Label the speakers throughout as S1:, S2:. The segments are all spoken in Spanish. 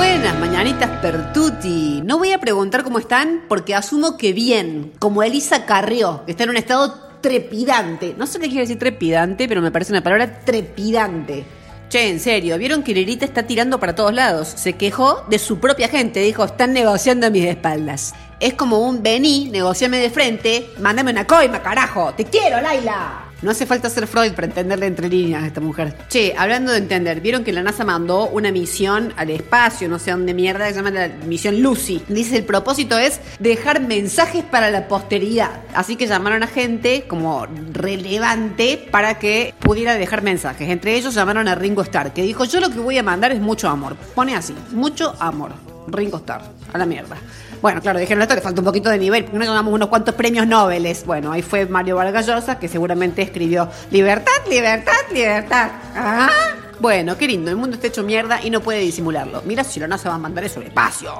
S1: Buenas mañanitas Pertuti. No voy a preguntar cómo están porque asumo que bien, como Elisa Carrió, que está en un estado trepidante. No sé qué quiere decir trepidante, pero me parece una palabra trepidante. Che, en serio, ¿vieron que Lirita está tirando para todos lados? Se quejó de su propia gente, dijo, están negociando a mis espaldas. Es como un vení, negociame de frente, mándame una coima, carajo. Te quiero, Laila. No hace falta ser Freud para entenderle entre líneas a esta mujer. Che, hablando de entender, vieron que la NASA mandó una misión al espacio, no sé dónde mierda, se llama la misión Lucy. Dice el propósito es dejar mensajes para la posteridad. Así que llamaron a gente como relevante para que pudiera dejar mensajes. Entre ellos llamaron a Ringo Starr, que dijo, yo lo que voy a mandar es mucho amor. Pone así, mucho amor. Ringo Starr, a la mierda. Bueno, claro, dijeron esto, le falta un poquito de nivel, porque no ganamos unos cuantos premios Nobel. Bueno, ahí fue Mario Vargas Llosa, que seguramente escribió Libertad, libertad, libertad. ¿Ah? Bueno, qué lindo, el mundo está hecho mierda y no puede disimularlo. Mira si la NASA va a mandar eso al espacio.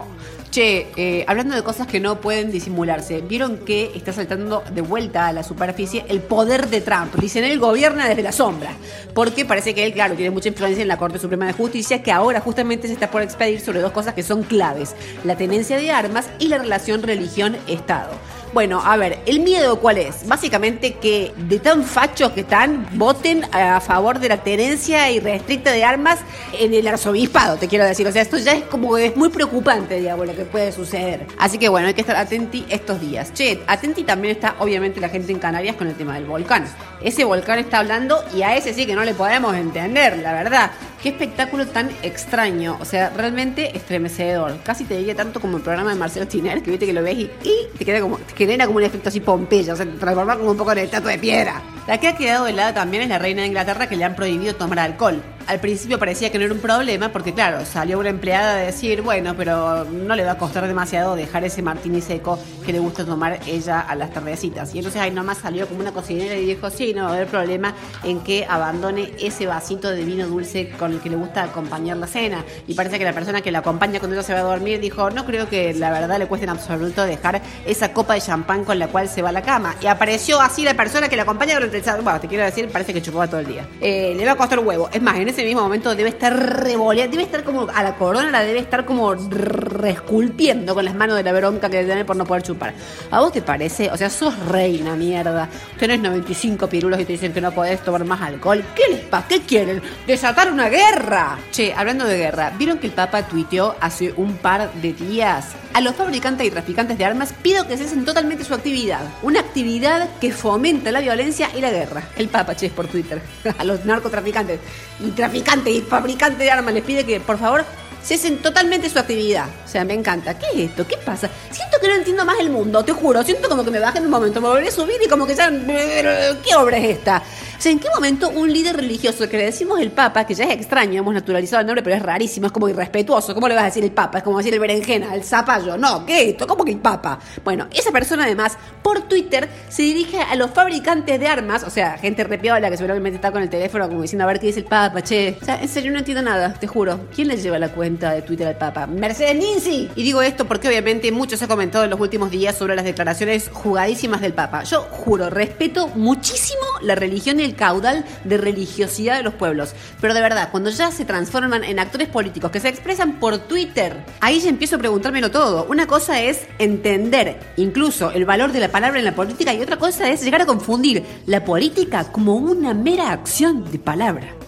S1: Che, eh, hablando de cosas que no pueden disimularse, vieron que está saltando de vuelta a la superficie el poder de Trump. Dicen, él gobierna desde la sombra. Porque parece que él, claro, tiene mucha influencia en la Corte Suprema de Justicia, que ahora justamente se está por expedir sobre dos cosas que son claves: la tenencia de armas y la relación religión-Estado. Bueno, a ver, ¿el miedo cuál es? Básicamente que de tan fachos que están, voten a favor de la tenencia irrestricta de armas en el arzobispado, te quiero decir. O sea, esto ya es como es muy preocupante, digamos, lo que puede suceder. Así que bueno, hay que estar atenti estos días. Che, atenti también está obviamente la gente en Canarias con el tema del volcán. Ese volcán está hablando y a ese sí que no le podemos entender, la verdad. Qué espectáculo tan extraño, o sea, realmente estremecedor. Casi te diría tanto como el programa de Marcelo Tiner, que viste que lo ves y, te queda como, genera como un efecto así pompeya, o sea, te transforma como un poco en el estatua de piedra. La que ha quedado helada también es la reina de Inglaterra que le han prohibido tomar alcohol. Al principio parecía que no era un problema porque claro, salió una empleada a decir, bueno, pero no le va a costar demasiado dejar ese martini seco que le gusta tomar ella a las tardecitas. Y entonces ahí nomás salió como una cocinera y dijo, sí, no va a haber problema en que abandone ese vasito de vino dulce con el que le gusta acompañar la cena. Y parece que la persona que la acompaña cuando ella se va a dormir dijo, no creo que la verdad le cueste en absoluto dejar esa copa de champán con la cual se va a la cama. Y apareció así la persona que la acompaña durante Bueno, te quiero decir, parece que chupaba todo el día. Eh, le va a costar huevo. Es más, en ese mismo momento debe estar revoleando, debe estar como a la corona, la debe estar como resculpiendo con las manos de la bronca que tiene por no poder chupar. ¿A vos te parece? O sea, sos reina, mierda. Tenés 95 pirulos y te dicen que no podés tomar más alcohol. ¿Qué les pasa? ¿Qué quieren? ¿Desatar una guerra? Che, hablando de guerra, ¿vieron que el Papa tuiteó hace un par de días? A los fabricantes y traficantes de armas pido que cesen totalmente su actividad. Una actividad que fomenta la violencia y la guerra. El Papa, che, por Twitter. A los narcotraficantes y traficantes y fabricantes de armas les pide que, por favor, cesen totalmente su actividad. O sea, me encanta. ¿Qué es esto? ¿Qué pasa? Siento que no entiendo más el mundo, te juro. Siento como que me bajé en un momento, me volví a subir y como que ya... ¿Qué obra es esta? Sea, ¿en qué momento un líder religioso que le decimos el Papa, que ya es extraño, hemos naturalizado el nombre, pero es rarísimo, es como irrespetuoso? ¿Cómo le vas a decir el Papa? Es como decir el berenjena, el zapallo. No, ¿qué es esto? ¿Cómo que el Papa? Bueno, esa persona además, por Twitter, se dirige a los fabricantes de armas, o sea, gente repiola que seguramente está con el teléfono como diciendo a ver qué dice el Papa, che. O sea, en serio no entiendo nada, te juro. ¿Quién le lleva la cuenta de Twitter al Papa? Mercedes Ninzi. Y digo esto porque obviamente mucho se ha comentado en los últimos días sobre las declaraciones jugadísimas del Papa. Yo juro, respeto muchísimo la religión y caudal de religiosidad de los pueblos. Pero de verdad, cuando ya se transforman en actores políticos que se expresan por Twitter, ahí ya empiezo a preguntármelo todo. Una cosa es entender incluso el valor de la palabra en la política y otra cosa es llegar a confundir la política como una mera acción de palabra.